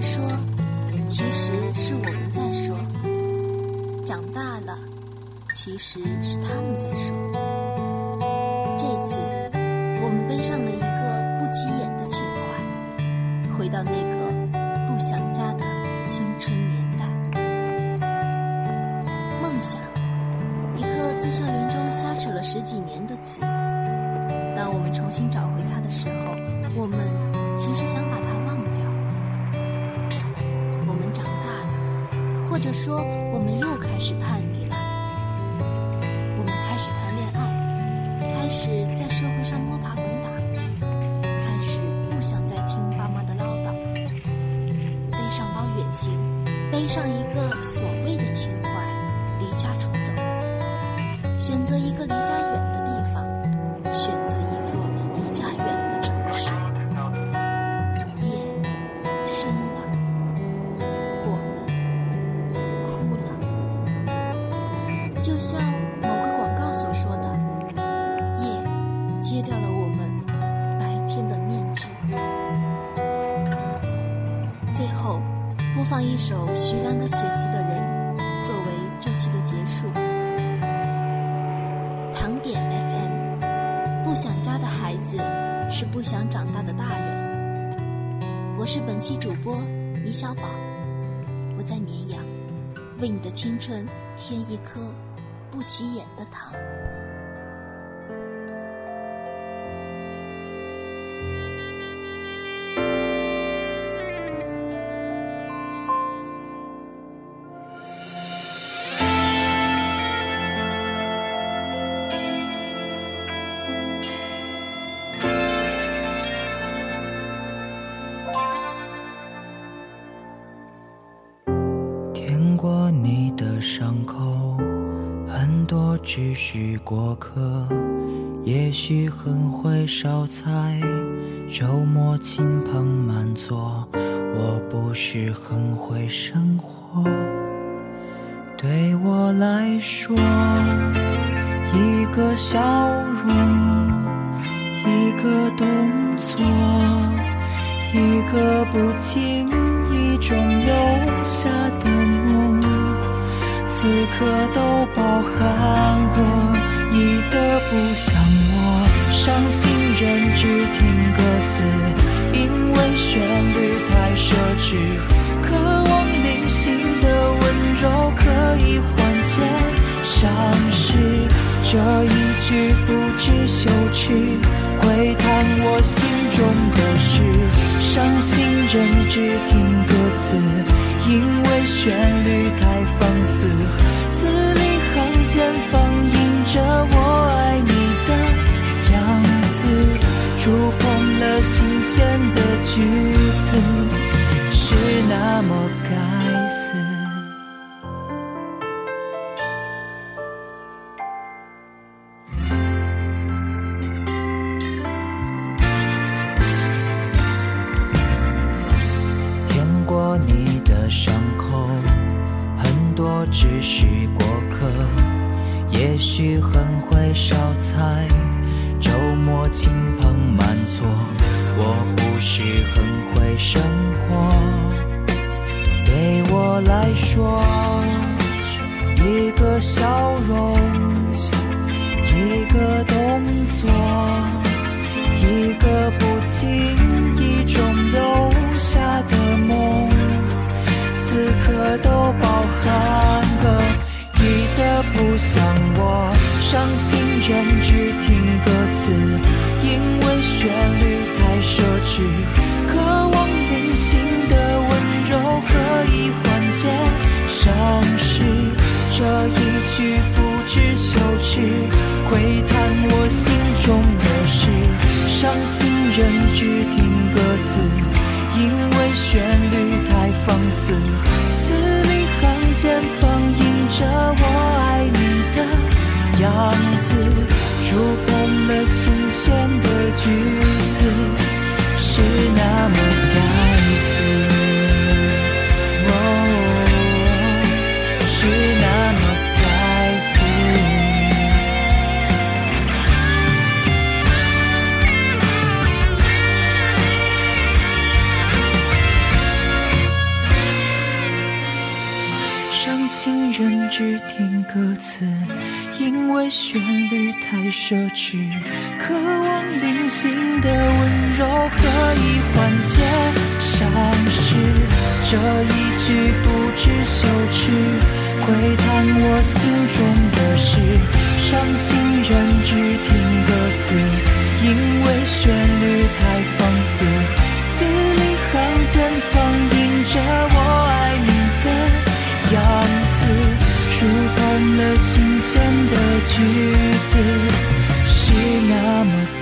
说，其实是我们在说；长大了，其实是他们在说。这次，我们背上了一个不起眼的情怀，回到那个不想家的青春年代。梦想，一个在校园中瞎扯了十几年的词。当我们重新找回它的时候，我们其实想把它或者说，我们又开始叛逆。播放一首徐良的《写字的人》，作为这期的结束。糖点 FM，不想家的孩子是不想长大的大人。我是本期主播倪小宝，我在绵阳，为你的青春添一颗不起眼的糖。过你的伤口，很多只是过客。也许很会烧菜，周末亲朋满座。我不是很会生活，对我来说，一个笑容，一个动作，一个不经意中留下，此刻都饱含恶意的不像我。伤心人只听歌词，因为旋律太奢侈，渴望零星的温柔可以缓解伤势。这一句不知羞耻，窥探我心中的事。伤心人只听歌词，因为旋律太放肆，字里行间放映着我爱你的样子，触碰了新鲜的句子，只是过客。也许很会烧菜，周末亲朋满座。我不是很会生活，对我来说，一个笑容，一个动作，让我。伤心人只听歌词，因为旋律太奢侈，渴望内心的温柔可以缓解伤势。这一句不知羞耻，窥探我心中的事。伤心人只听歌词，因为旋律太放肆，字里行间放映着我样子，触碰了新鲜的句伤心人只听歌词，因为旋律太奢侈，渴望灵性的温柔可以缓解伤势。这一句不知羞耻，窥探我心中的事。伤心人只听歌词。是那么